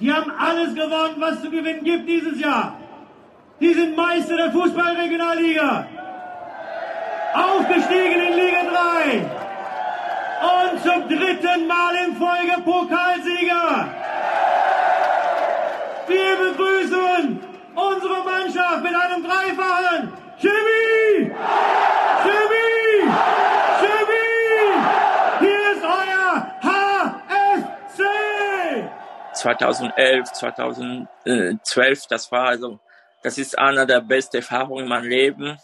Die haben alles gewonnen, was zu gewinnen gibt dieses Jahr. Die sind Meister der Fußballregionalliga. Aufgestiegen in Liga 3. Und zum dritten Mal in Folge Pokalsieger. Wir begrüßen unsere Mannschaft mit einem dreifachen Chemie! Chemie! Chemie! Hier ist euer HFC! 2011, 2012, das war also, das ist einer der besten Erfahrungen in meinem Leben.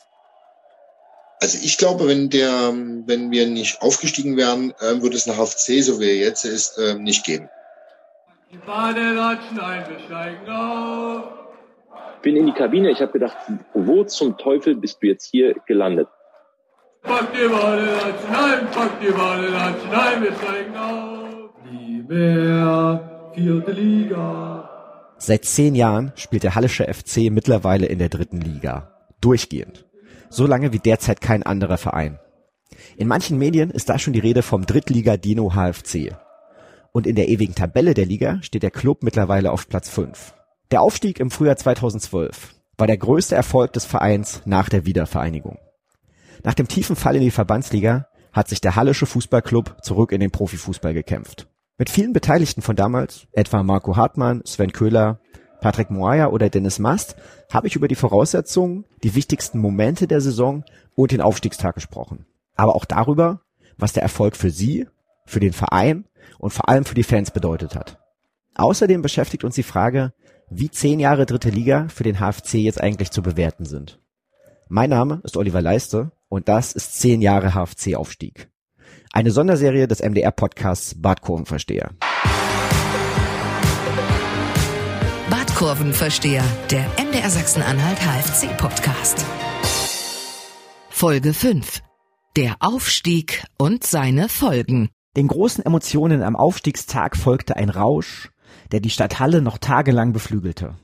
Also ich glaube, wenn der, wenn wir nicht aufgestiegen wären, äh, würde es eine HFC, so wie er jetzt ist, äh, nicht geben. Die Badelatschen ein, wir steigen auf. bin in die Kabine. Ich habe gedacht, wo zum Teufel bist du jetzt hier gelandet? Pack die Badelatschen ein, pack die Badelatschen ein, wir steigen auf. Lieber vierte Liga. Seit zehn Jahren spielt der Hallische FC mittlerweile in der dritten Liga. Durchgehend. So lange wie derzeit kein anderer Verein. In manchen Medien ist da schon die Rede vom Drittliga-Dino HFC. Und in der ewigen Tabelle der Liga steht der Club mittlerweile auf Platz 5. Der Aufstieg im Frühjahr 2012 war der größte Erfolg des Vereins nach der Wiedervereinigung. Nach dem tiefen Fall in die Verbandsliga hat sich der Hallische Fußballclub zurück in den Profifußball gekämpft. Mit vielen Beteiligten von damals, etwa Marco Hartmann, Sven Köhler, Patrick Moaya oder Dennis Mast, habe ich über die Voraussetzungen, die wichtigsten Momente der Saison und den Aufstiegstag gesprochen. Aber auch darüber, was der Erfolg für sie, für den Verein und vor allem für die Fans bedeutet hat. Außerdem beschäftigt uns die Frage, wie zehn Jahre dritte Liga für den HFC jetzt eigentlich zu bewerten sind. Mein Name ist Oliver Leiste und das ist zehn Jahre HFC-Aufstieg. Eine Sonderserie des MDR-Podcasts Badkurvenversteher. Badkurvenversteher, der MDR Sachsen-Anhalt HFC-Podcast. Folge 5. Der Aufstieg und seine Folgen. Den großen Emotionen am Aufstiegstag folgte ein Rausch, der die Stadt Halle noch tagelang beflügelte.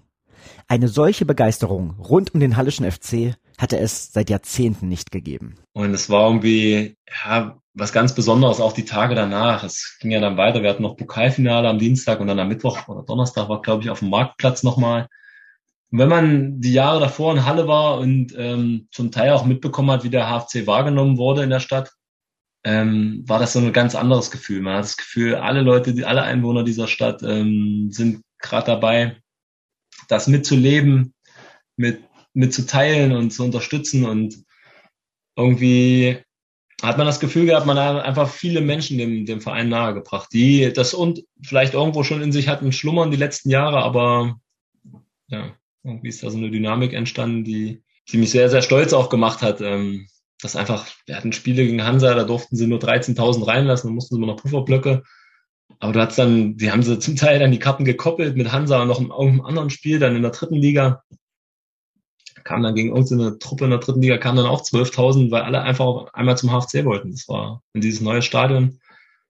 Eine solche Begeisterung rund um den Hallischen FC hatte es seit Jahrzehnten nicht gegeben. Und es war irgendwie ja, was ganz Besonderes, auch die Tage danach. Es ging ja dann weiter. Wir hatten noch Pokalfinale am Dienstag und dann am Mittwoch oder Donnerstag war, glaube ich, auf dem Marktplatz nochmal. Und wenn man die Jahre davor in Halle war und ähm, zum Teil auch mitbekommen hat, wie der HFC wahrgenommen wurde in der Stadt, ähm, war das so ein ganz anderes Gefühl. Man hat das Gefühl, alle Leute, alle Einwohner dieser Stadt ähm, sind gerade dabei, das mitzuleben, mit mitzuteilen und zu unterstützen und irgendwie hat man das Gefühl gehabt, man hat einfach viele Menschen dem, dem Verein nahegebracht, die das und vielleicht irgendwo schon in sich hatten schlummern die letzten Jahre, aber ja, irgendwie ist da so eine Dynamik entstanden, die, die mich sehr, sehr stolz auch gemacht hat. Ähm, das einfach, wir hatten Spiele gegen Hansa, da durften sie nur 13.000 reinlassen, dann mussten sie immer noch Pufferblöcke. Aber du hast dann, die haben sie zum Teil dann die Karten gekoppelt mit Hansa noch in irgendeinem anderen Spiel, dann in der dritten Liga kam dann gegen irgendeine Truppe in der dritten Liga, kamen dann auch 12.000, weil alle einfach einmal zum HFC wollten. Das war in dieses neue Stadion.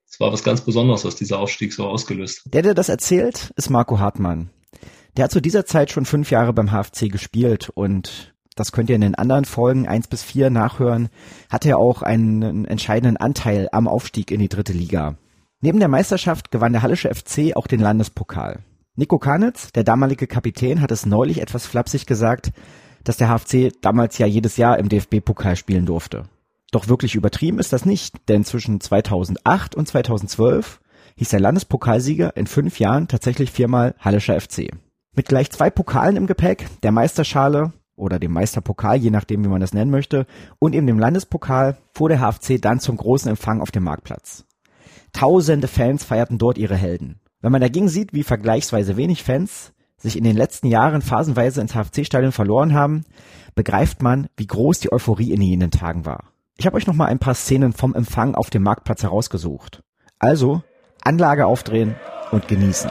Das war was ganz Besonderes, was dieser Aufstieg so ausgelöst hat. Der, der das erzählt, ist Marco Hartmann. Der hat zu dieser Zeit schon fünf Jahre beim HFC gespielt und das könnt ihr in den anderen Folgen eins bis vier nachhören, hat er auch einen entscheidenden Anteil am Aufstieg in die dritte Liga. Neben der Meisterschaft gewann der Hallische FC auch den Landespokal. Nico Kanitz, der damalige Kapitän, hat es neulich etwas flapsig gesagt, dass der HFC damals ja jedes Jahr im DFB-Pokal spielen durfte. Doch wirklich übertrieben ist das nicht, denn zwischen 2008 und 2012 hieß der Landespokalsieger in fünf Jahren tatsächlich viermal Hallischer FC. Mit gleich zwei Pokalen im Gepäck, der Meisterschale oder dem Meisterpokal, je nachdem wie man das nennen möchte, und eben dem Landespokal fuhr der HFC dann zum großen Empfang auf dem Marktplatz. Tausende Fans feierten dort ihre Helden. Wenn man dagegen sieht, wie vergleichsweise wenig Fans sich in den letzten Jahren phasenweise ins HFC-Stadion verloren haben, begreift man, wie groß die Euphorie in jenen Tagen war. Ich habe euch noch mal ein paar Szenen vom Empfang auf dem Marktplatz herausgesucht. Also Anlage aufdrehen und genießen.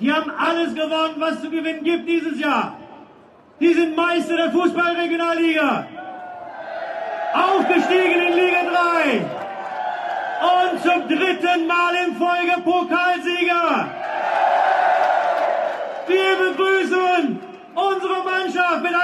Die haben alles gewonnen, was zu gewinnen gibt dieses Jahr. Die sind Meister der Fußballregionalliga. Aufgestiegen in Liga 3. Und zum dritten Mal in Folge Pokalsieger. Wir begrüßen unsere Mannschaft mit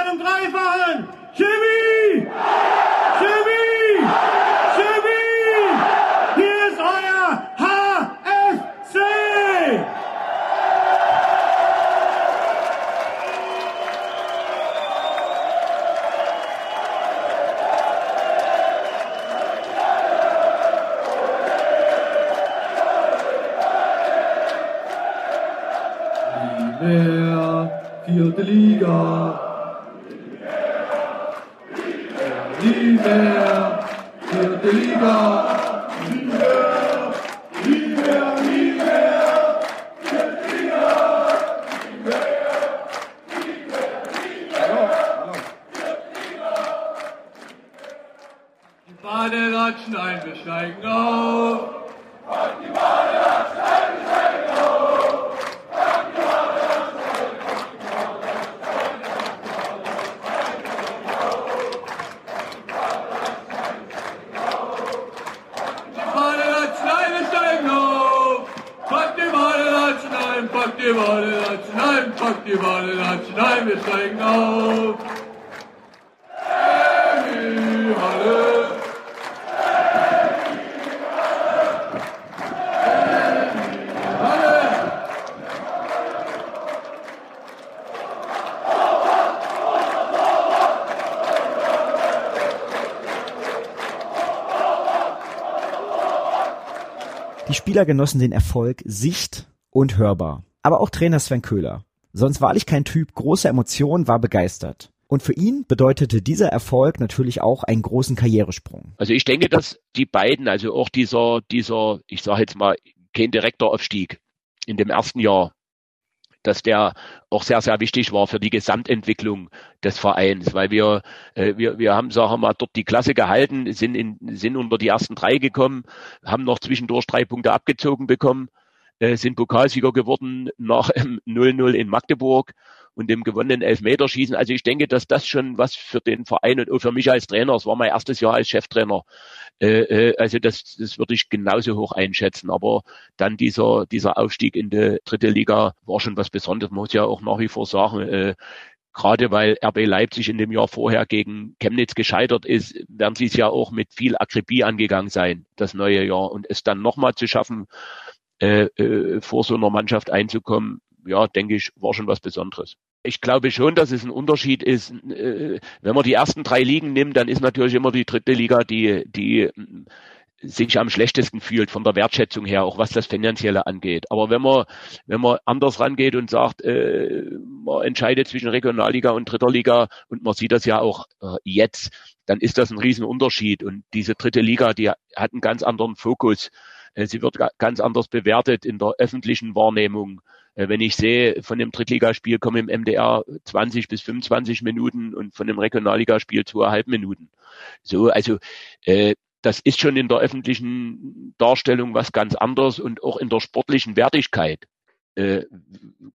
Spieler genossen den Erfolg sicht- und hörbar. Aber auch Trainer Sven Köhler. Sonst wahrlich kein Typ großer Emotionen, war begeistert. Und für ihn bedeutete dieser Erfolg natürlich auch einen großen Karrieresprung. Also ich denke, dass die beiden, also auch dieser, dieser, ich sage jetzt mal, kein direkter Aufstieg in dem ersten Jahr, dass der auch sehr, sehr wichtig war für die Gesamtentwicklung des Vereins, weil wir, äh, wir, wir haben, sagen wir mal, dort die Klasse gehalten, sind, in, sind unter die ersten drei gekommen, haben noch zwischendurch drei Punkte abgezogen bekommen, äh, sind Pokalsieger geworden nach ähm, 0-0 in Magdeburg und dem gewonnenen Elfmeterschießen. Also ich denke, dass das schon was für den Verein und auch für mich als Trainer, es war mein erstes Jahr als Cheftrainer, äh, äh, also das, das würde ich genauso hoch einschätzen. Aber dann dieser, dieser Aufstieg in die dritte Liga war schon was Besonderes. Man muss ja auch nach wie vor sagen, äh, gerade weil RB Leipzig in dem Jahr vorher gegen Chemnitz gescheitert ist, werden sie es ja auch mit viel Akribie angegangen sein, das neue Jahr. Und es dann nochmal zu schaffen, äh, äh, vor so einer Mannschaft einzukommen, ja, denke ich, war schon was Besonderes. Ich glaube schon, dass es ein Unterschied ist. Äh, wenn man die ersten drei Ligen nimmt, dann ist natürlich immer die dritte Liga, die, die mm, sich am schlechtesten fühlt von der Wertschätzung her, auch was das Finanzielle angeht. Aber wenn man, wenn man anders rangeht und sagt, äh, man entscheidet zwischen Regionalliga und dritter Liga und man sieht das ja auch äh, jetzt, dann ist das ein Riesenunterschied. Und diese dritte Liga, die hat einen ganz anderen Fokus. Sie wird ga- ganz anders bewertet in der öffentlichen Wahrnehmung. Äh, Wenn ich sehe, von dem Drittligaspiel kommen im MDR 20 bis 25 Minuten und von dem Regionalligaspiel zweieinhalb Minuten. So, also äh, das ist schon in der öffentlichen Darstellung was ganz anderes und auch in der sportlichen Wertigkeit. Äh,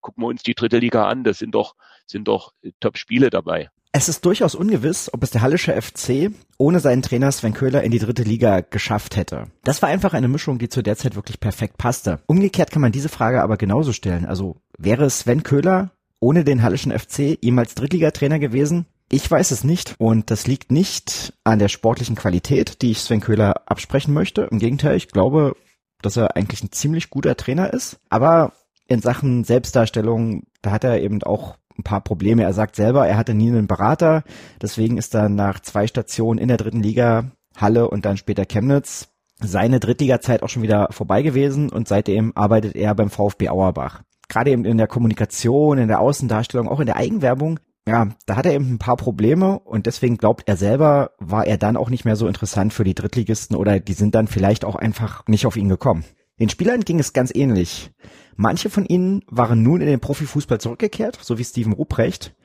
gucken wir uns die dritte Liga an, das sind doch, sind doch Top-Spiele dabei. Es ist durchaus ungewiss, ob es der Hallische FC ohne seinen Trainer Sven Köhler in die dritte Liga geschafft hätte. Das war einfach eine Mischung, die zu der Zeit wirklich perfekt passte. Umgekehrt kann man diese Frage aber genauso stellen. Also wäre Sven Köhler ohne den Hallischen FC jemals Drittligatrainer gewesen? Ich weiß es nicht und das liegt nicht an der sportlichen Qualität, die ich Sven Köhler absprechen möchte. Im Gegenteil, ich glaube, dass er eigentlich ein ziemlich guter Trainer ist. Aber in Sachen Selbstdarstellung, da hat er eben auch ein paar Probleme. Er sagt selber, er hatte nie einen Berater. Deswegen ist er nach zwei Stationen in der dritten Liga, Halle und dann später Chemnitz, seine Drittliga-Zeit auch schon wieder vorbei gewesen und seitdem arbeitet er beim VfB Auerbach. Gerade eben in der Kommunikation, in der Außendarstellung, auch in der Eigenwerbung, ja, da hat er eben ein paar Probleme und deswegen glaubt er selber, war er dann auch nicht mehr so interessant für die Drittligisten oder die sind dann vielleicht auch einfach nicht auf ihn gekommen. Den Spielern ging es ganz ähnlich. Manche von ihnen waren nun in den Profifußball zurückgekehrt, so wie Steven Ruprecht,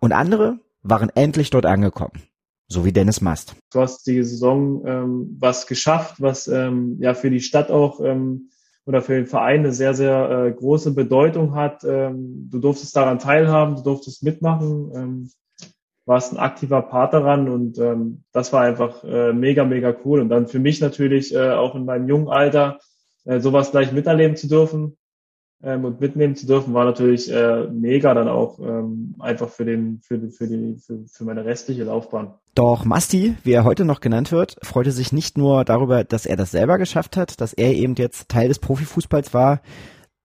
und andere waren endlich dort angekommen, so wie Dennis Mast. Du hast die Saison ähm, was geschafft, was ähm, ja für die Stadt auch ähm, oder für den Verein eine sehr, sehr äh, große Bedeutung hat. Ähm, du durftest daran teilhaben, du durftest mitmachen, ähm, warst ein aktiver Part daran und ähm, das war einfach äh, mega, mega cool. Und dann für mich natürlich äh, auch in meinem jungen Alter äh, sowas gleich miterleben zu dürfen ähm, und mitnehmen zu dürfen, war natürlich äh, mega dann auch ähm, einfach für den, für, die- für die, für, für meine restliche Laufbahn. Doch Masti, wie er heute noch genannt wird, freute sich nicht nur darüber, dass er das selber geschafft hat, dass er eben jetzt Teil des Profifußballs war,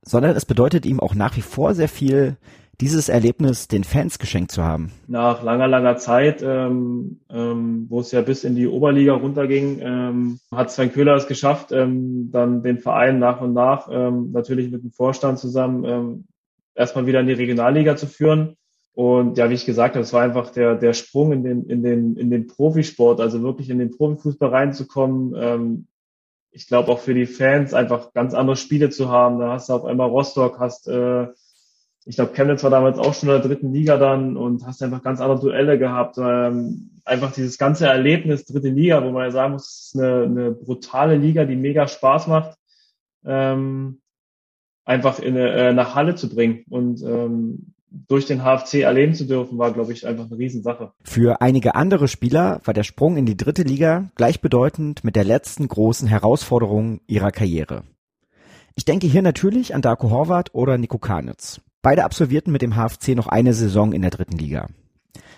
sondern es bedeutet ihm auch nach wie vor sehr viel, dieses Erlebnis den Fans geschenkt zu haben. nach langer, langer Zeit, ähm, ähm, wo es ja bis in die Oberliga runterging, ähm, hat Sven Köhler es geschafft, ähm, dann den Verein nach und nach, ähm, natürlich mit dem Vorstand zusammen, ähm, erstmal wieder in die Regionalliga zu führen. Und ja, wie ich gesagt habe, es war einfach der, der Sprung in den, in, den, in den Profisport, also wirklich in den Profifußball reinzukommen. Ähm, ich glaube auch für die Fans einfach ganz andere Spiele zu haben. Da hast du auf einmal Rostock, hast, äh, ich glaube, Chemnitz war damals auch schon in der dritten Liga dann und hast einfach ganz andere Duelle gehabt. Ähm, einfach dieses ganze Erlebnis, dritte Liga, wo man ja sagen muss, es ist eine, eine brutale Liga, die mega Spaß macht, ähm, einfach in äh, nach Halle zu bringen. Und ähm, durch den HFC erleben zu dürfen, war, glaube ich, einfach eine Riesensache. Für einige andere Spieler war der Sprung in die dritte Liga gleichbedeutend mit der letzten großen Herausforderung ihrer Karriere. Ich denke hier natürlich an Darko Horvath oder Nico Kanitz. Beide absolvierten mit dem HFC noch eine Saison in der dritten Liga.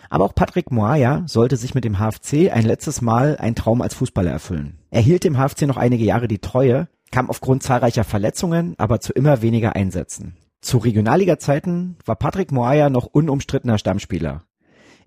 Aber auch Patrick Moaya sollte sich mit dem HFC ein letztes Mal einen Traum als Fußballer erfüllen. Er hielt dem HFC noch einige Jahre die Treue, kam aufgrund zahlreicher Verletzungen aber zu immer weniger Einsätzen. Zu Regionalliga-Zeiten war Patrick Moaya noch unumstrittener Stammspieler.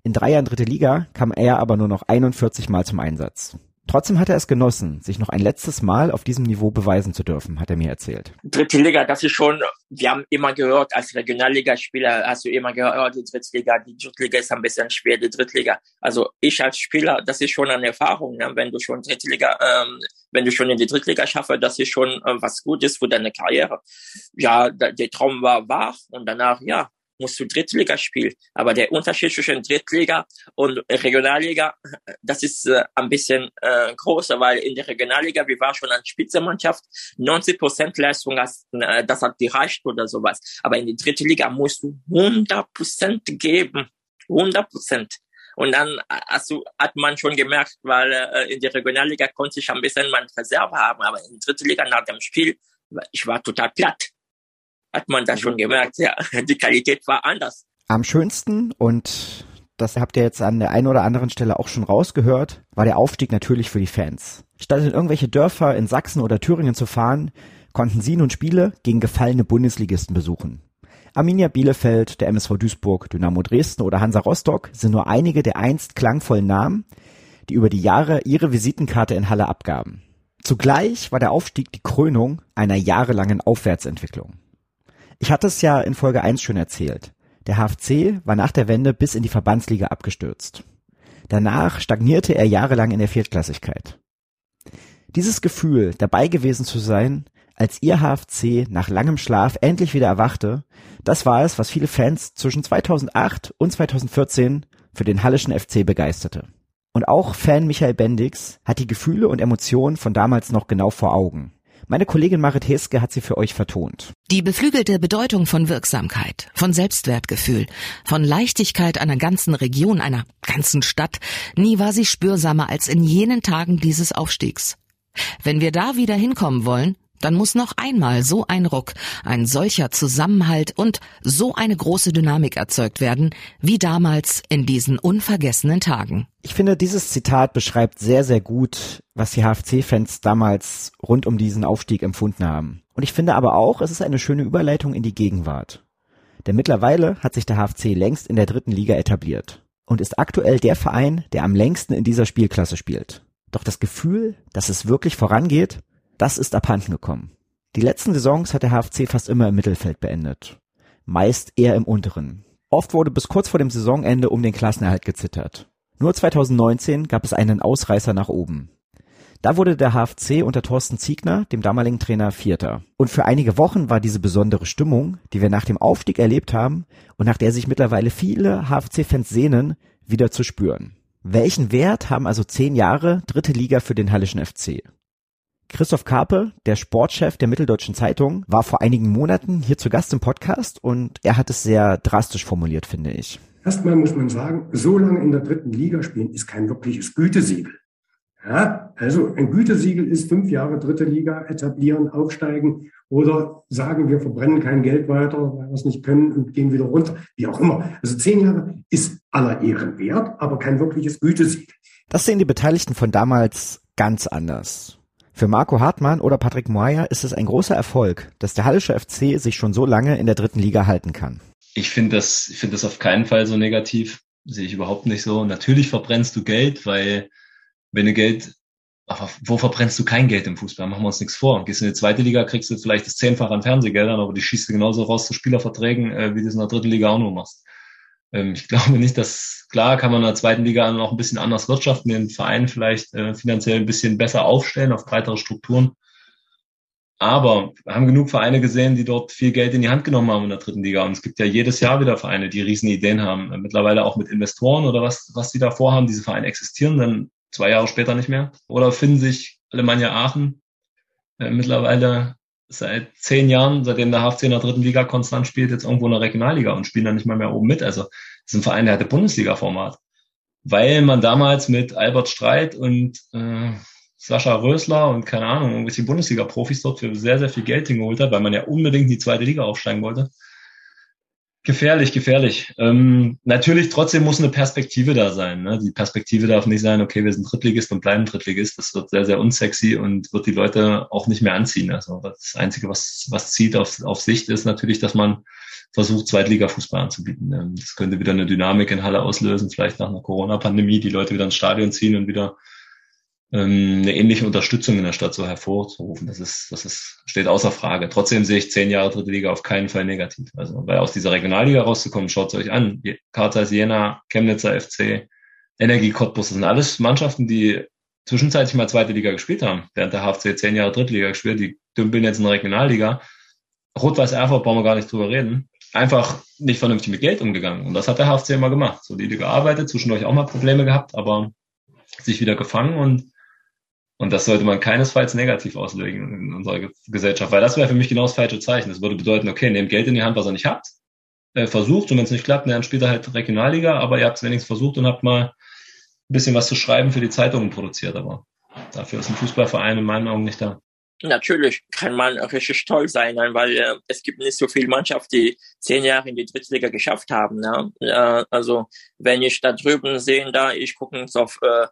In drei Jahren dritte Liga kam er aber nur noch 41 Mal zum Einsatz. Trotzdem hat er es genossen, sich noch ein letztes Mal auf diesem Niveau beweisen zu dürfen, hat er mir erzählt. Dritte Liga, das ist schon, wir haben immer gehört, als Regionalligaspieler hast du immer gehört, oh, die Drittliga, die Drittliga ist ein bisschen schwer, die Drittliga. Also ich als Spieler, das ist schon eine Erfahrung, ne? wenn du schon Drittliga, ähm, wenn du schon in die Drittliga schaffst, das ist schon äh, was Gutes für deine Karriere. Ja, der Traum war wahr und danach, ja, musst du Drittliga spielen. Aber der Unterschied zwischen Drittliga und Regionalliga, das ist äh, ein bisschen äh, größer, weil in der Regionalliga, wir waren schon eine Spitzenmannschaft, 90 Prozent Leistung, hast, äh, das hat gereicht oder sowas. Aber in die dritte Liga musst du 100 Prozent geben. 100 Prozent. Und dann du, hat man schon gemerkt, weil äh, in der Regionalliga konnte ich ein bisschen meine Reserve haben, aber in der dritten Liga nach dem Spiel, ich war total platt hat man da schon gemerkt, ja, die Qualität war anders. Am schönsten und das habt ihr jetzt an der einen oder anderen Stelle auch schon rausgehört, war der Aufstieg natürlich für die Fans. Statt in irgendwelche Dörfer in Sachsen oder Thüringen zu fahren, konnten sie nun Spiele gegen gefallene Bundesligisten besuchen. Arminia Bielefeld, der MSV Duisburg, Dynamo Dresden oder Hansa Rostock sind nur einige der einst klangvollen Namen, die über die Jahre ihre Visitenkarte in Halle abgaben. Zugleich war der Aufstieg die Krönung einer jahrelangen Aufwärtsentwicklung. Ich hatte es ja in Folge 1 schon erzählt. Der HFC war nach der Wende bis in die Verbandsliga abgestürzt. Danach stagnierte er jahrelang in der Viertklassigkeit. Dieses Gefühl, dabei gewesen zu sein, als ihr HFC nach langem Schlaf endlich wieder erwachte, das war es, was viele Fans zwischen 2008 und 2014 für den Hallischen FC begeisterte. Und auch Fan Michael Bendix hat die Gefühle und Emotionen von damals noch genau vor Augen. Meine Kollegin Marit Heske hat sie für euch vertont. Die beflügelte Bedeutung von Wirksamkeit, von Selbstwertgefühl, von Leichtigkeit einer ganzen Region, einer ganzen Stadt, nie war sie spürsamer als in jenen Tagen dieses Aufstiegs. Wenn wir da wieder hinkommen wollen, dann muss noch einmal so ein Ruck, ein solcher Zusammenhalt und so eine große Dynamik erzeugt werden, wie damals in diesen unvergessenen Tagen. Ich finde, dieses Zitat beschreibt sehr, sehr gut, was die HFC-Fans damals rund um diesen Aufstieg empfunden haben. Und ich finde aber auch, es ist eine schöne Überleitung in die Gegenwart. Denn mittlerweile hat sich der HFC längst in der dritten Liga etabliert und ist aktuell der Verein, der am längsten in dieser Spielklasse spielt. Doch das Gefühl, dass es wirklich vorangeht, das ist abhanden gekommen. Die letzten Saisons hat der HFC fast immer im Mittelfeld beendet. Meist eher im unteren. Oft wurde bis kurz vor dem Saisonende um den Klassenerhalt gezittert. Nur 2019 gab es einen Ausreißer nach oben. Da wurde der HFC unter Thorsten Ziegner, dem damaligen Trainer, Vierter. Und für einige Wochen war diese besondere Stimmung, die wir nach dem Aufstieg erlebt haben und nach der sich mittlerweile viele HFC-Fans sehnen, wieder zu spüren. Welchen Wert haben also zehn Jahre dritte Liga für den Hallischen FC? Christoph Karpe, der Sportchef der Mitteldeutschen Zeitung, war vor einigen Monaten hier zu Gast im Podcast und er hat es sehr drastisch formuliert, finde ich. Erstmal muss man sagen, so lange in der dritten Liga spielen ist kein wirkliches Gütesiegel. Ja, also ein Gütesiegel ist fünf Jahre dritte Liga etablieren, aufsteigen oder sagen, wir verbrennen kein Geld weiter, weil wir es nicht können und gehen wieder runter, wie auch immer. Also zehn Jahre ist aller Ehren wert, aber kein wirkliches Gütesiegel. Das sehen die Beteiligten von damals ganz anders. Für Marco Hartmann oder Patrick Moyer ist es ein großer Erfolg, dass der Hallische FC sich schon so lange in der dritten Liga halten kann. Ich finde das, ich finde das auf keinen Fall so negativ. Sehe ich überhaupt nicht so. Natürlich verbrennst du Geld, weil wenn du Geld, aber wo verbrennst du kein Geld im Fußball? Machen wir uns nichts vor. Gehst in die zweite Liga, kriegst du vielleicht das Zehnfache an Fernsehgeldern, aber die schießt du genauso raus zu Spielerverträgen, äh, wie du es in der dritten Liga auch nur machst. Ähm, ich glaube nicht, dass, klar kann man in der zweiten Liga noch ein bisschen anders wirtschaften, den Verein vielleicht äh, finanziell ein bisschen besser aufstellen auf breitere Strukturen. Aber wir haben genug Vereine gesehen, die dort viel Geld in die Hand genommen haben in der dritten Liga. Und es gibt ja jedes Jahr wieder Vereine, die riesen Ideen haben. Mittlerweile auch mit Investoren oder was, was die da vorhaben. Diese Vereine existieren dann zwei Jahre später nicht mehr. Oder finden sich Alemannia Aachen äh, mittlerweile seit zehn Jahren, seitdem der HFC in der dritten Liga konstant spielt, jetzt irgendwo in der Regionalliga und spielen dann nicht mal mehr oben mit. Also das ist ein Verein, der hatte Bundesliga-Format. Weil man damals mit Albert Streit und äh, Sascha Rösler und keine Ahnung, irgendwelche Bundesliga-Profis dort für sehr, sehr viel Geld hingeholt hat, weil man ja unbedingt in die zweite Liga aufsteigen wollte. Gefährlich, gefährlich. Ähm, natürlich trotzdem muss eine Perspektive da sein. Ne? Die Perspektive darf nicht sein, okay, wir sind Drittligist und bleiben Drittligist. Das wird sehr, sehr unsexy und wird die Leute auch nicht mehr anziehen. Also das Einzige, was, was zieht auf, auf Sicht, ist natürlich, dass man versucht, Zweitliga-Fußball anzubieten. Ähm, das könnte wieder eine Dynamik in Halle auslösen, vielleicht nach einer Corona-Pandemie, die Leute wieder ins Stadion ziehen und wieder eine ähnliche Unterstützung in der Stadt so hervorzurufen. Das ist, das ist, steht außer Frage. Trotzdem sehe ich zehn Jahre dritte Liga auf keinen Fall negativ. Also, weil aus dieser Regionalliga rauszukommen, schaut es euch an. Kartais Jena, Chemnitzer FC, Energie Cottbus, das sind alles Mannschaften, die zwischenzeitlich mal zweite Liga gespielt haben. Während der HFC zehn Jahre Drittliga gespielt, die dümpeln jetzt in der Regionalliga. Rot-Weiß Erfurt brauchen wir gar nicht drüber reden. Einfach nicht vernünftig mit Geld umgegangen. Und das hat der HFC immer gemacht. Solide gearbeitet, zwischendurch auch mal Probleme gehabt, aber sich wieder gefangen und und das sollte man keinesfalls negativ auslegen in unserer Gesellschaft, weil das wäre für mich genau das falsche Zeichen. Das würde bedeuten, okay, nehmt Geld in die Hand, was ihr nicht habt, äh, versucht und wenn es nicht klappt, dann spielt er halt Regionalliga, aber ihr habt es wenigstens versucht und habt mal ein bisschen was zu schreiben für die Zeitungen produziert. Aber dafür ist ein Fußballverein in meinen Augen nicht da. Natürlich kann man richtig stolz sein, weil äh, es gibt nicht so viele Mannschaften, die zehn Jahre in die Drittliga geschafft haben. Ne? Äh, also wenn ich da drüben sehe, da ich gucke auf äh,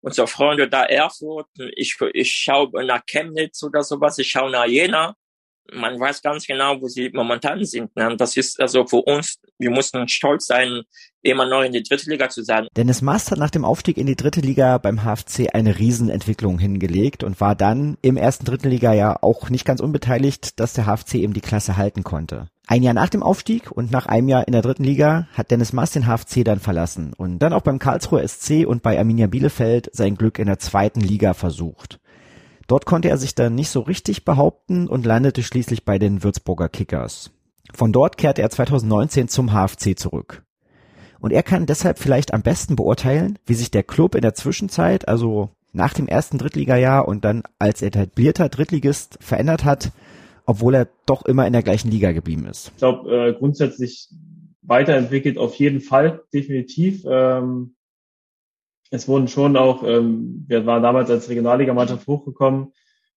unsere Freunde da Erfurt, ich, ich schaue nach Chemnitz oder sowas, ich schaue nach Jena. Man weiß ganz genau, wo sie momentan sind. Ne? Das ist also für uns, wir mussten stolz sein, immer noch in die dritte Liga zu sein. Dennis Mast hat nach dem Aufstieg in die dritte Liga beim HFC eine Riesenentwicklung hingelegt und war dann im ersten dritten Liga ja auch nicht ganz unbeteiligt, dass der HFC eben die Klasse halten konnte. Ein Jahr nach dem Aufstieg und nach einem Jahr in der dritten Liga hat Dennis Maas den HFC dann verlassen und dann auch beim Karlsruher SC und bei Arminia Bielefeld sein Glück in der zweiten Liga versucht. Dort konnte er sich dann nicht so richtig behaupten und landete schließlich bei den Würzburger Kickers. Von dort kehrte er 2019 zum HFC zurück. Und er kann deshalb vielleicht am besten beurteilen, wie sich der Club in der Zwischenzeit, also nach dem ersten Drittligajahr und dann als etablierter Drittligist verändert hat obwohl er doch immer in der gleichen Liga geblieben ist. Ich glaube, äh, grundsätzlich weiterentwickelt auf jeden Fall, definitiv. Ähm, es wurden schon auch, ähm, wir waren damals als Regionalligamannschaft hochgekommen,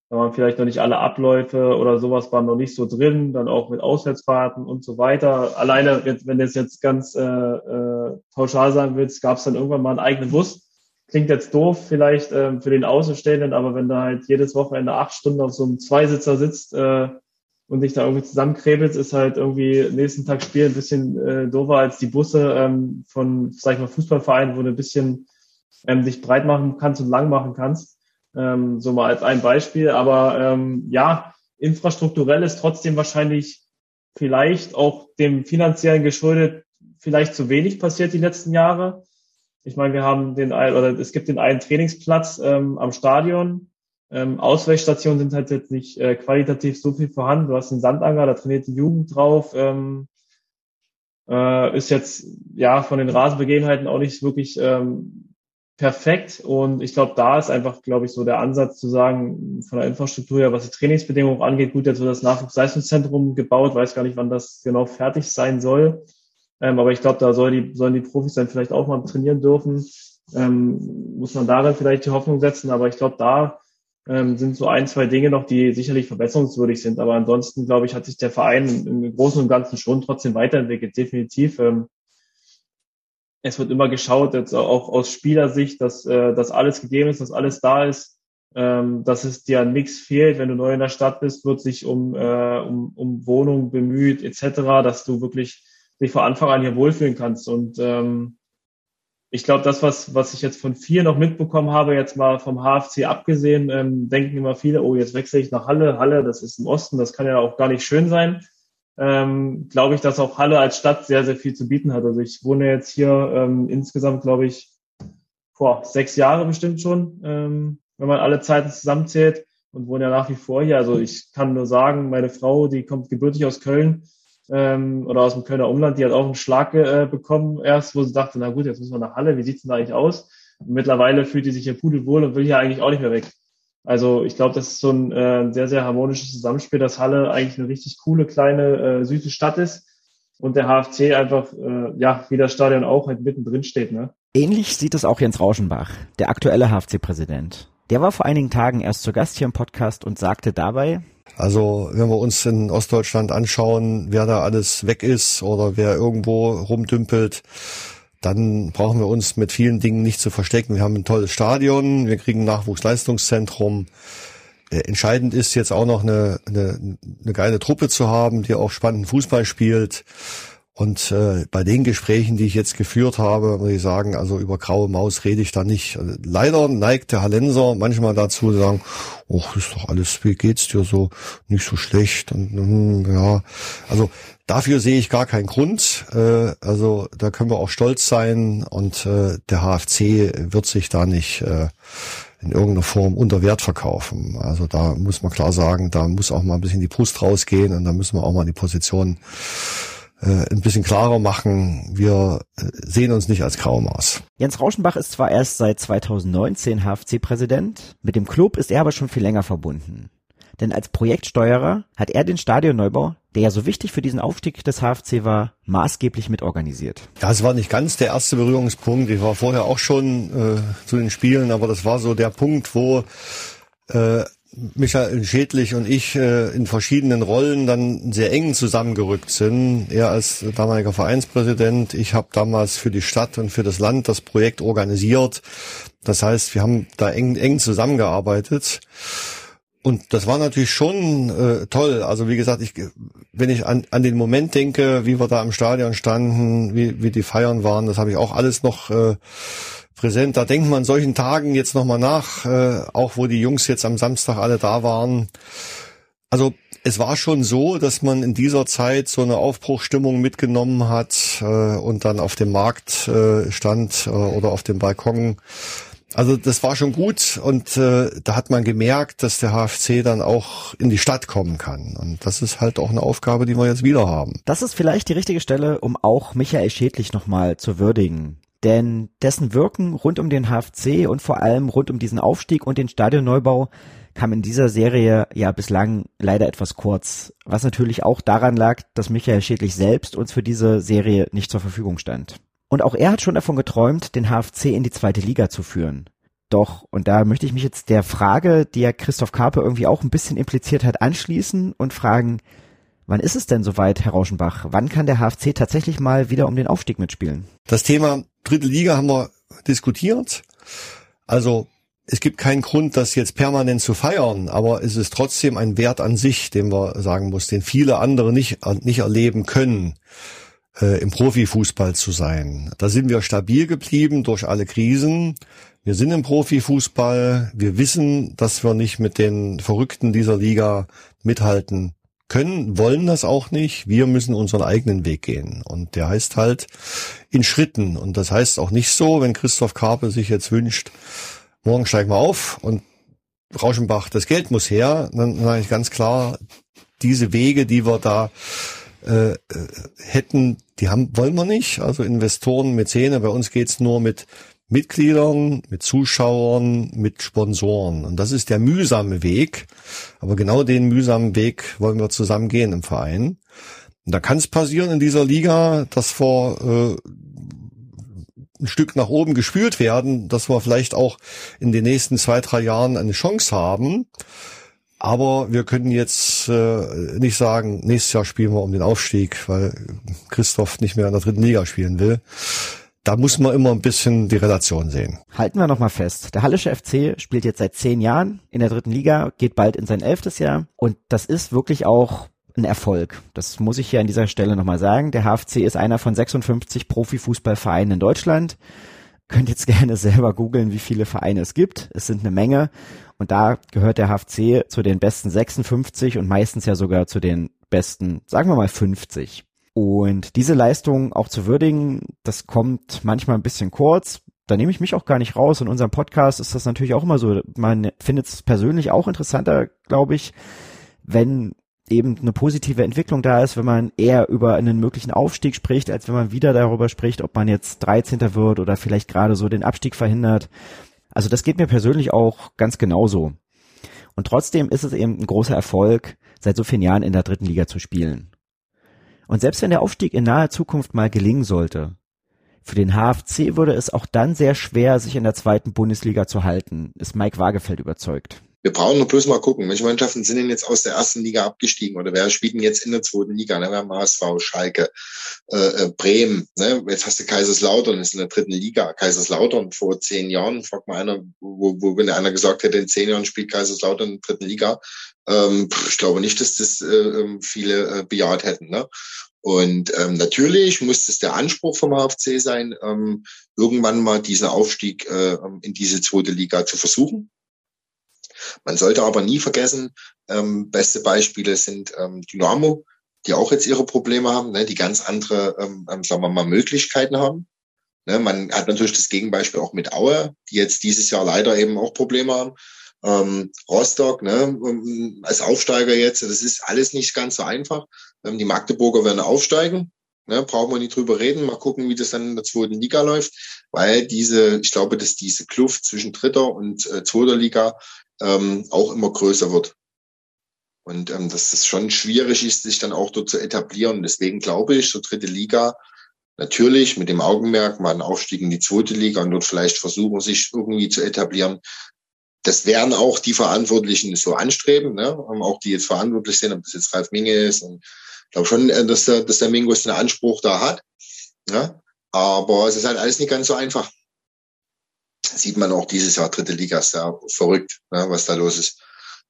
da waren vielleicht noch nicht alle Abläufe oder sowas waren noch nicht so drin, dann auch mit Auswärtsfahrten und so weiter. Alleine, wenn du es jetzt ganz äh, äh, pauschal sagen willst, gab es dann irgendwann mal einen eigenen Bus. Klingt jetzt doof vielleicht äh, für den Außenstehenden, aber wenn du halt jedes Wochenende acht Stunden auf so einem Zweisitzer sitzt äh, und dich da irgendwie zusammenkrebelst, ist halt irgendwie nächsten Tag Spiel ein bisschen äh, doofer als die Busse ähm, von, sag ich mal, Fußballvereinen, wo du ein bisschen ähm, dich breit machen kannst und lang machen kannst. Ähm, so mal als ein Beispiel. Aber ähm, ja, infrastrukturell ist trotzdem wahrscheinlich vielleicht auch dem finanziellen geschuldet vielleicht zu wenig passiert die letzten Jahre. Ich meine, wir haben den oder es gibt den einen Trainingsplatz ähm, am Stadion. Ähm, Ausweichstationen sind halt jetzt nicht äh, qualitativ so viel vorhanden. Du hast den Sandanger, da trainiert die Jugend drauf. Ähm, äh, ist jetzt ja von den Rasenbegebenheiten auch nicht wirklich ähm, perfekt. Und ich glaube, da ist einfach, glaube ich, so der Ansatz zu sagen, von der Infrastruktur her, was die Trainingsbedingungen angeht, gut, jetzt wird das Nachwuchsleistungszentrum gebaut, weiß gar nicht, wann das genau fertig sein soll. Ähm, aber ich glaube, da soll die, sollen die Profis dann vielleicht auch mal trainieren dürfen. Ähm, muss man darin vielleicht die Hoffnung setzen. Aber ich glaube, da ähm, sind so ein, zwei Dinge noch, die sicherlich verbesserungswürdig sind. Aber ansonsten, glaube ich, hat sich der Verein im, Großen und Ganzen schon trotzdem weiterentwickelt, definitiv. Ähm, es wird immer geschaut, jetzt auch aus Spielersicht, dass, äh, dass alles gegeben ist, dass alles da ist, ähm, dass es dir an nichts fehlt. Wenn du neu in der Stadt bist, wird sich um, äh, um, um Wohnung bemüht, etc., dass du wirklich dich von Anfang an hier wohlfühlen kannst. Und ähm, ich glaube, das, was, was ich jetzt von vier noch mitbekommen habe, jetzt mal vom HFC abgesehen, ähm, denken immer viele, oh, jetzt wechsle ich nach Halle. Halle, das ist im Osten, das kann ja auch gar nicht schön sein. ähm, glaube ich, dass auch Halle als Stadt sehr, sehr viel zu bieten hat. Also ich wohne jetzt hier ähm, insgesamt, glaube ich, vor sechs Jahre bestimmt schon, ähm, wenn man alle Zeiten zusammenzählt und wohne ja nach wie vor hier. Also ich kann nur sagen, meine Frau, die kommt gebürtig aus Köln ähm, oder aus dem Kölner Umland, die hat auch einen Schlag äh, bekommen erst, wo sie dachte, na gut, jetzt müssen wir nach Halle, wie sieht's denn da eigentlich aus? Und mittlerweile fühlt die sich hier pudelwohl und will hier eigentlich auch nicht mehr weg. Also ich glaube, das ist so ein äh, sehr, sehr harmonisches Zusammenspiel, dass Halle eigentlich eine richtig coole, kleine, äh, süße Stadt ist und der HFC einfach, äh, ja, wie das Stadion auch, halt mittendrin steht. Ne? Ähnlich sieht es auch Jens Rauschenbach, der aktuelle HFC-Präsident. Der war vor einigen Tagen erst zu Gast hier im Podcast und sagte dabei, also wenn wir uns in Ostdeutschland anschauen, wer da alles weg ist oder wer irgendwo rumdümpelt, dann brauchen wir uns mit vielen Dingen nicht zu verstecken. Wir haben ein tolles Stadion, wir kriegen ein Nachwuchsleistungszentrum. Äh, entscheidend ist jetzt auch noch eine, eine, eine geile Truppe zu haben, die auch spannenden Fußball spielt. Und äh, bei den Gesprächen, die ich jetzt geführt habe, muss ich sagen, also über graue Maus rede ich da nicht. Also leider neigt der Hallenser manchmal dazu zu sagen, oh, ist doch alles, wie geht's dir so? Nicht so schlecht. Und hm, ja, also dafür sehe ich gar keinen Grund. Äh, also da können wir auch stolz sein und äh, der HFC wird sich da nicht äh, in irgendeiner Form unter Wert verkaufen. Also da muss man klar sagen, da muss auch mal ein bisschen die Brust rausgehen und da müssen wir auch mal die Position ein bisschen klarer machen. Wir äh, sehen uns nicht als Graumaß. Jens Rauschenbach ist zwar erst seit 2019 HFC-Präsident, mit dem Club ist er aber schon viel länger verbunden. Denn als Projektsteuerer hat er den Stadionneubau, der ja so wichtig für diesen Aufstieg des HFC war, maßgeblich mitorganisiert. Ja, es war nicht ganz der erste Berührungspunkt. Ich war vorher auch schon äh, zu den Spielen, aber das war so der Punkt, wo äh, Michael Schädlich und ich äh, in verschiedenen Rollen dann sehr eng zusammengerückt sind. Er als damaliger Vereinspräsident, ich habe damals für die Stadt und für das Land das Projekt organisiert. Das heißt, wir haben da eng, eng zusammengearbeitet. Und das war natürlich schon äh, toll. Also wie gesagt, ich, wenn ich an, an den Moment denke, wie wir da im Stadion standen, wie, wie die Feiern waren, das habe ich auch alles noch äh, präsent. Da denkt man solchen Tagen jetzt nochmal nach, äh, auch wo die Jungs jetzt am Samstag alle da waren. Also es war schon so, dass man in dieser Zeit so eine Aufbruchstimmung mitgenommen hat äh, und dann auf dem Markt äh, stand äh, oder auf dem Balkon. Also das war schon gut und äh, da hat man gemerkt, dass der HFC dann auch in die Stadt kommen kann. Und das ist halt auch eine Aufgabe, die wir jetzt wieder haben. Das ist vielleicht die richtige Stelle, um auch Michael Schädlich nochmal zu würdigen. Denn dessen Wirken rund um den HFC und vor allem rund um diesen Aufstieg und den Stadionneubau kam in dieser Serie ja bislang leider etwas kurz, was natürlich auch daran lag, dass Michael Schädlich selbst uns für diese Serie nicht zur Verfügung stand. Und auch er hat schon davon geträumt, den HFC in die zweite Liga zu führen. Doch, und da möchte ich mich jetzt der Frage, die ja Christoph Karpe irgendwie auch ein bisschen impliziert hat, anschließen und fragen, Wann ist es denn soweit, Herr Rauschenbach? Wann kann der HFC tatsächlich mal wieder um den Aufstieg mitspielen? Das Thema dritte Liga haben wir diskutiert. Also es gibt keinen Grund, das jetzt permanent zu feiern, aber es ist trotzdem ein Wert an sich, den wir sagen muss, den viele andere nicht, nicht erleben können, äh, im Profifußball zu sein. Da sind wir stabil geblieben durch alle Krisen. Wir sind im Profifußball. Wir wissen, dass wir nicht mit den Verrückten dieser Liga mithalten können, wollen das auch nicht. Wir müssen unseren eigenen Weg gehen. Und der heißt halt in Schritten. Und das heißt auch nicht so, wenn Christoph Karpe sich jetzt wünscht, morgen steigen wir auf und Rauschenbach, das Geld muss her, dann sage ich ganz klar, diese Wege, die wir da äh, äh hätten, die haben, wollen wir nicht. Also Investoren, Mäzene, bei uns geht's nur mit Mitgliedern, mit Zuschauern, mit Sponsoren. Und das ist der mühsame Weg. Aber genau den mühsamen Weg wollen wir zusammen gehen im Verein. Und da kann es passieren in dieser Liga, dass wir äh, ein Stück nach oben gespült werden, dass wir vielleicht auch in den nächsten zwei, drei Jahren eine Chance haben. Aber wir können jetzt äh, nicht sagen, nächstes Jahr spielen wir um den Aufstieg, weil Christoph nicht mehr in der dritten Liga spielen will da muss man immer ein bisschen die Relation sehen. Halten wir nochmal fest. Der Hallische FC spielt jetzt seit zehn Jahren in der dritten Liga, geht bald in sein elftes Jahr und das ist wirklich auch ein Erfolg. Das muss ich hier an dieser Stelle nochmal sagen. Der HFC ist einer von 56 Profifußballvereinen in Deutschland. Könnt jetzt gerne selber googeln, wie viele Vereine es gibt. Es sind eine Menge. Und da gehört der HFC zu den besten 56 und meistens ja sogar zu den besten, sagen wir mal 50. Und diese Leistung auch zu würdigen, das kommt manchmal ein bisschen kurz. Da nehme ich mich auch gar nicht raus. In unserem Podcast ist das natürlich auch immer so. Man findet es persönlich auch interessanter, glaube ich, wenn eben eine positive Entwicklung da ist, wenn man eher über einen möglichen Aufstieg spricht, als wenn man wieder darüber spricht, ob man jetzt 13. wird oder vielleicht gerade so den Abstieg verhindert. Also das geht mir persönlich auch ganz genauso. Und trotzdem ist es eben ein großer Erfolg, seit so vielen Jahren in der dritten Liga zu spielen. Und selbst wenn der Aufstieg in naher Zukunft mal gelingen sollte, für den HFC würde es auch dann sehr schwer, sich in der zweiten Bundesliga zu halten, ist Mike Waagefeld überzeugt. Wir brauchen nur bloß mal gucken, welche Mannschaften sind denn jetzt aus der ersten Liga abgestiegen oder wer spielt denn jetzt in der zweiten Liga? Ne? Wir haben HSV, Schalke, äh, äh, Bremen. Ne? Jetzt hast du Kaiserslautern, ist in der dritten Liga. Kaiserslautern vor zehn Jahren, fragt mal einer, wo, wo wenn einer gesagt hätte, in zehn Jahren spielt Kaiserslautern in der dritten Liga. Ähm, ich glaube nicht, dass das äh, ähm, viele äh, bejaht hätten. Ne? Und ähm, natürlich muss es der Anspruch vom HFC sein, ähm, irgendwann mal diesen Aufstieg äh, in diese zweite Liga zu versuchen. Man sollte aber nie vergessen, ähm, beste Beispiele sind ähm, Dynamo, die auch jetzt ihre Probleme haben, ne, die ganz andere, ähm, ähm, sagen wir mal, Möglichkeiten haben. Ne, man hat natürlich das Gegenbeispiel auch mit Aue, die jetzt dieses Jahr leider eben auch Probleme haben. Ähm, Rostock, ne, ähm, als Aufsteiger jetzt, das ist alles nicht ganz so einfach. Ähm, die Magdeburger werden aufsteigen, Ne, brauchen wir nicht drüber reden. Mal gucken, wie das dann in der zweiten Liga läuft, weil diese, ich glaube, dass diese Kluft zwischen dritter und äh, zweiter Liga ähm, auch immer größer wird. Und ähm, dass es schon schwierig ist, sich dann auch dort zu etablieren. Deswegen glaube ich, so dritte Liga, natürlich mit dem Augenmerk mal einen Aufstieg in die zweite Liga und dort vielleicht versuchen, sich irgendwie zu etablieren. Das werden auch die Verantwortlichen so anstreben, ne? Ähm, auch die jetzt verantwortlich sind, ob das jetzt Ralf Minge ist. Und ich glaube schon, äh, dass der, dass der Mingos einen Anspruch da hat. Ja? Aber es ist halt alles nicht ganz so einfach sieht man auch dieses Jahr dritte Liga sehr verrückt, ne, was da los ist.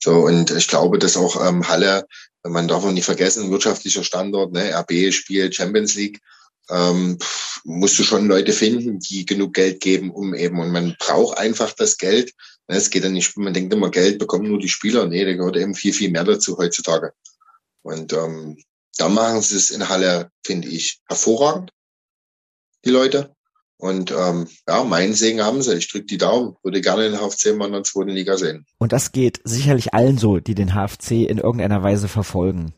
So, und ich glaube, dass auch ähm, Halle, man darf auch nicht vergessen, wirtschaftlicher Standort, ne, RB spielt Champions League, ähm, musst du schon Leute finden, die genug Geld geben, um eben, und man braucht einfach das Geld. Ne, es geht ja nicht, man denkt immer, Geld bekommen nur die Spieler. Nee, da gehört eben viel, viel mehr dazu heutzutage. Und ähm, da machen sie es in Halle, finde ich, hervorragend, die Leute. Und ähm, ja, meinen Segen haben sie. Ich drücke die Daumen. Würde gerne den HFC mal in der zweiten Liga sehen. Und das geht sicherlich allen so, die den HFC in irgendeiner Weise verfolgen.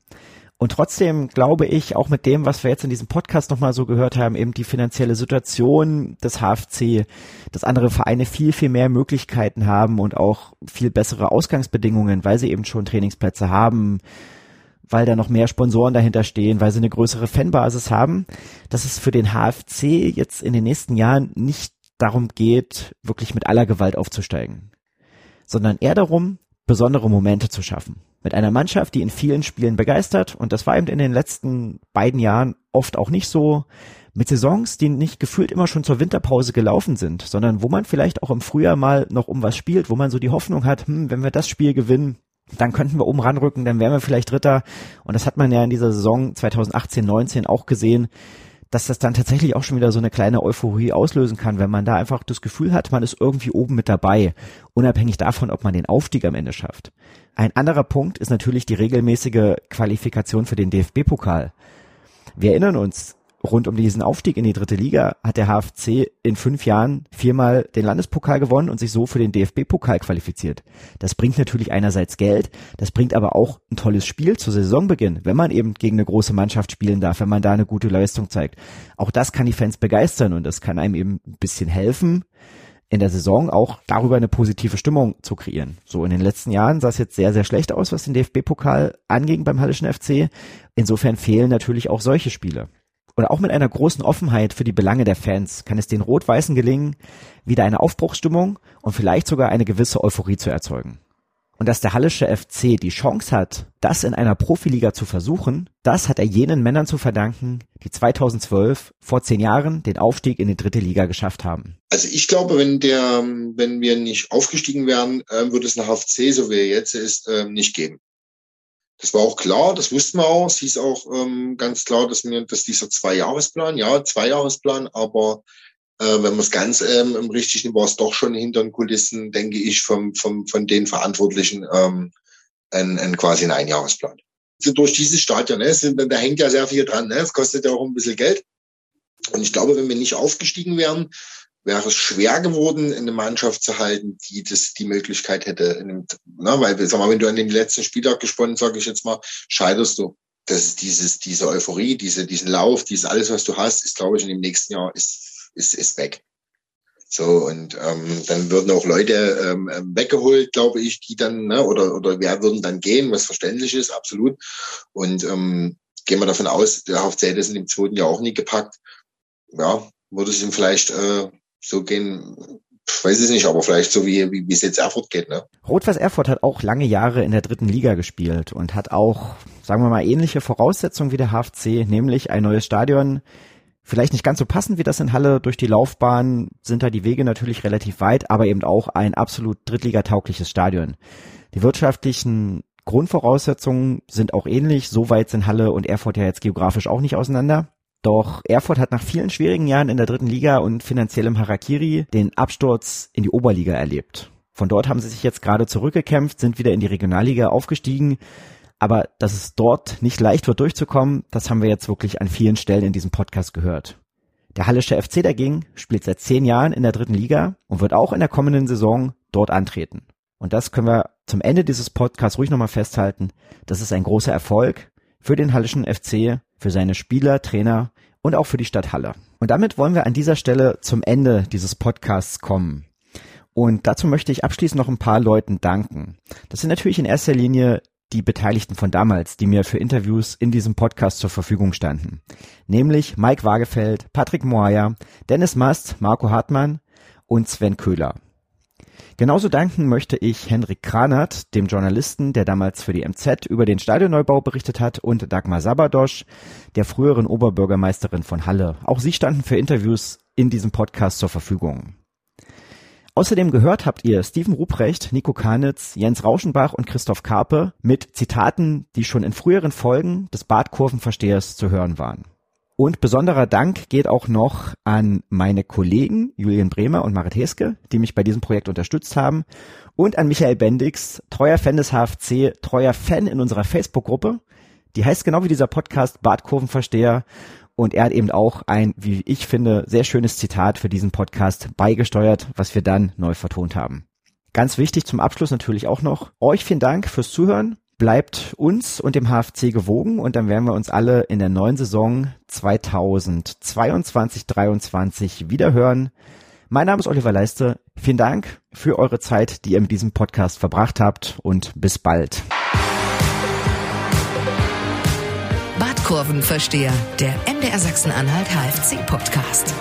Und trotzdem glaube ich, auch mit dem, was wir jetzt in diesem Podcast nochmal so gehört haben, eben die finanzielle Situation des HFC, dass andere Vereine viel, viel mehr Möglichkeiten haben und auch viel bessere Ausgangsbedingungen, weil sie eben schon Trainingsplätze haben, weil da noch mehr Sponsoren dahinter stehen, weil sie eine größere Fanbasis haben, dass es für den HFC jetzt in den nächsten Jahren nicht darum geht, wirklich mit aller Gewalt aufzusteigen, sondern eher darum, besondere Momente zu schaffen. Mit einer Mannschaft, die in vielen Spielen begeistert, und das war eben in den letzten beiden Jahren oft auch nicht so, mit Saisons, die nicht gefühlt immer schon zur Winterpause gelaufen sind, sondern wo man vielleicht auch im Frühjahr mal noch um was spielt, wo man so die Hoffnung hat, hm, wenn wir das Spiel gewinnen, dann könnten wir oben ranrücken, dann wären wir vielleicht Dritter. Und das hat man ja in dieser Saison 2018, 19 auch gesehen, dass das dann tatsächlich auch schon wieder so eine kleine Euphorie auslösen kann, wenn man da einfach das Gefühl hat, man ist irgendwie oben mit dabei, unabhängig davon, ob man den Aufstieg am Ende schafft. Ein anderer Punkt ist natürlich die regelmäßige Qualifikation für den DFB-Pokal. Wir erinnern uns, rund um diesen Aufstieg in die dritte Liga hat der HFC in fünf Jahren viermal den Landespokal gewonnen und sich so für den DFB-Pokal qualifiziert. Das bringt natürlich einerseits Geld, das bringt aber auch ein tolles Spiel zu Saisonbeginn, wenn man eben gegen eine große Mannschaft spielen darf, wenn man da eine gute Leistung zeigt. Auch das kann die Fans begeistern und das kann einem eben ein bisschen helfen, in der Saison auch darüber eine positive Stimmung zu kreieren. So in den letzten Jahren sah es jetzt sehr, sehr schlecht aus, was den DFB-Pokal anging beim Hallischen FC. Insofern fehlen natürlich auch solche Spiele oder auch mit einer großen Offenheit für die Belange der Fans kann es den Rot-Weißen gelingen, wieder eine Aufbruchsstimmung und vielleicht sogar eine gewisse Euphorie zu erzeugen. Und dass der Hallische FC die Chance hat, das in einer Profiliga zu versuchen, das hat er jenen Männern zu verdanken, die 2012 vor zehn Jahren den Aufstieg in die dritte Liga geschafft haben. Also ich glaube, wenn der, wenn wir nicht aufgestiegen wären, äh, würde es eine HFC, so wie er jetzt ist, äh, nicht geben. Das war auch klar, das wussten wir auch. Es hieß auch ähm, ganz klar, dass, mir, dass dieser Zwei-Jahresplan, ja, Zwei-Jahresplan, aber äh, wenn man es ganz ähm, richtig nimmt, war es doch schon hinter den Kulissen, denke ich, vom, vom, von den Verantwortlichen ähm, ein, ein quasi ein Einjahresplan. durch dieses Stadion. Ne? Es, da hängt ja sehr viel dran. Ne? Es kostet ja auch ein bisschen Geld. Und ich glaube, wenn wir nicht aufgestiegen wären, wäre es schwer geworden, eine Mannschaft zu halten, die das die Möglichkeit hätte. Na, weil, sag mal, wenn du an den letzten Spieltag gesponnen, sage ich jetzt mal, scheiterst du. Das ist dieses, diese Euphorie, diese, diesen Lauf, dieses alles, was du hast, ist, glaube ich, in dem nächsten Jahr ist, ist, ist weg. So, und ähm, dann würden auch Leute ähm, ähm weggeholt, glaube ich, die dann, ne, oder, oder wer würden dann gehen, was verständlich ist, absolut. Und ähm, gehen wir davon aus, der hätte es in dem zweiten Jahr auch nie gepackt. Ja, würde es ihm vielleicht äh, so gehen, ich weiß es nicht, aber vielleicht so wie, wie, wie es jetzt Erfurt geht, ne? Rot-Weiß Erfurt hat auch lange Jahre in der dritten Liga gespielt und hat auch, sagen wir mal, ähnliche Voraussetzungen wie der HFC, nämlich ein neues Stadion. Vielleicht nicht ganz so passend wie das in Halle. Durch die Laufbahn sind da die Wege natürlich relativ weit, aber eben auch ein absolut drittligataugliches Stadion. Die wirtschaftlichen Grundvoraussetzungen sind auch ähnlich. So weit sind Halle und Erfurt ja jetzt geografisch auch nicht auseinander. Doch Erfurt hat nach vielen schwierigen Jahren in der dritten Liga und finanziellem Harakiri den Absturz in die Oberliga erlebt. Von dort haben sie sich jetzt gerade zurückgekämpft, sind wieder in die Regionalliga aufgestiegen. Aber dass es dort nicht leicht wird durchzukommen, das haben wir jetzt wirklich an vielen Stellen in diesem Podcast gehört. Der Hallische FC dagegen spielt seit zehn Jahren in der dritten Liga und wird auch in der kommenden Saison dort antreten. Und das können wir zum Ende dieses Podcasts ruhig nochmal festhalten. Das ist ein großer Erfolg für den Hallischen FC für seine Spieler, Trainer und auch für die Stadt Halle. Und damit wollen wir an dieser Stelle zum Ende dieses Podcasts kommen. Und dazu möchte ich abschließend noch ein paar Leuten danken. Das sind natürlich in erster Linie die Beteiligten von damals, die mir für Interviews in diesem Podcast zur Verfügung standen. Nämlich Mike Wagefeld, Patrick Moaya, Dennis Mast, Marco Hartmann und Sven Köhler. Genauso danken möchte ich Henrik Kranert, dem Journalisten, der damals für die MZ über den Stadionneubau berichtet hat, und Dagmar Sabadosch, der früheren Oberbürgermeisterin von Halle. Auch sie standen für Interviews in diesem Podcast zur Verfügung. Außerdem gehört habt ihr Steven Ruprecht, Nico Kanitz, Jens Rauschenbach und Christoph Karpe mit Zitaten, die schon in früheren Folgen des Badkurvenverstehers zu hören waren. Und besonderer Dank geht auch noch an meine Kollegen Julian Bremer und Marit Heske, die mich bei diesem Projekt unterstützt haben. Und an Michael Bendix, treuer Fan des HFC, treuer Fan in unserer Facebook-Gruppe. Die heißt genau wie dieser Podcast Bartkurvenversteher. Und er hat eben auch ein, wie ich finde, sehr schönes Zitat für diesen Podcast beigesteuert, was wir dann neu vertont haben. Ganz wichtig zum Abschluss natürlich auch noch. Euch vielen Dank fürs Zuhören bleibt uns und dem HFC gewogen und dann werden wir uns alle in der neuen Saison 2022-23 wiederhören. Mein Name ist Oliver Leiste. Vielen Dank für eure Zeit, die ihr mit diesem Podcast verbracht habt und bis bald. Badkurvenversteher, der MDR Sachsen-Anhalt HFC Podcast.